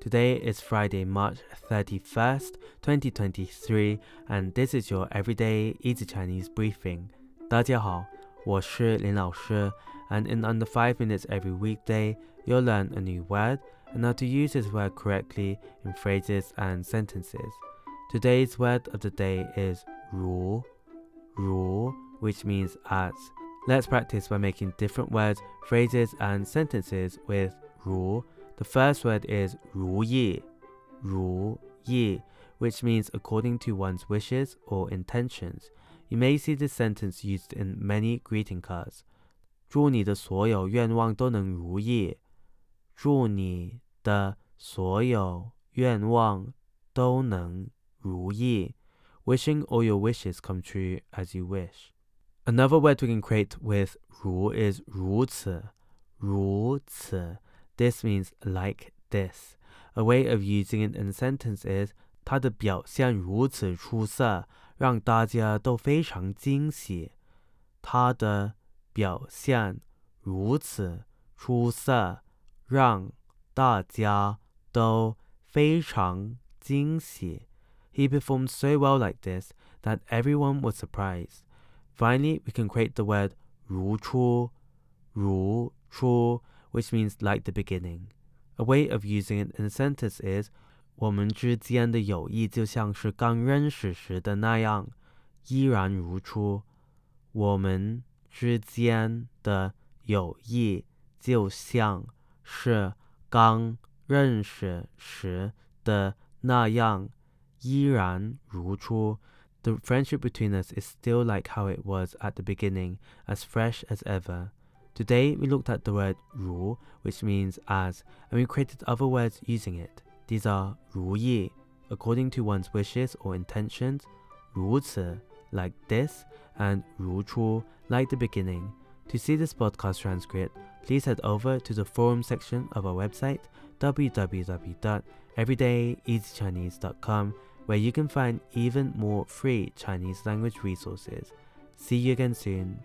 Today is Friday, March 31st, 2023, and this is your everyday easy Chinese briefing. 大家好，我是林老师, and in under 5 minutes every weekday, you'll learn a new word and how to use this word correctly in phrases and sentences. Today's word of the day is 如, 如, which means as. Let's practice by making different words, phrases, and sentences with 如. The first word is 如意,如意, which means according to one's wishes or intentions. You may see this sentence used in many greeting cards. 祝你的所有愿望都能如意。祝你的所有愿望都能如意。Wishing all your wishes come true as you wish. Another word we can create with 如 is 如此,如此. this means like this. A way of using it in a sentence is 他的表现如此出色，让大家都非常惊喜。他的表现如此出色，让大家都非常惊喜。He performed so well like this that everyone was surprised. Finally, we can create the word 如初，如初。which means like the beginning. A way of using it in a sentence is 我们之间的友谊就像是刚认识时的那样，依然如初。我们之间的友谊就像是刚认识时的那样，依然如初。The friendship between us is still like how it was at the beginning, as fresh as ever. Today we looked at the word 如, which means as, and we created other words using it. These are ru according to one's wishes or intentions, ru like this, and ru like the beginning. To see this podcast transcript, please head over to the forum section of our website www.everydayeasychinese.com where you can find even more free Chinese language resources. See you again soon.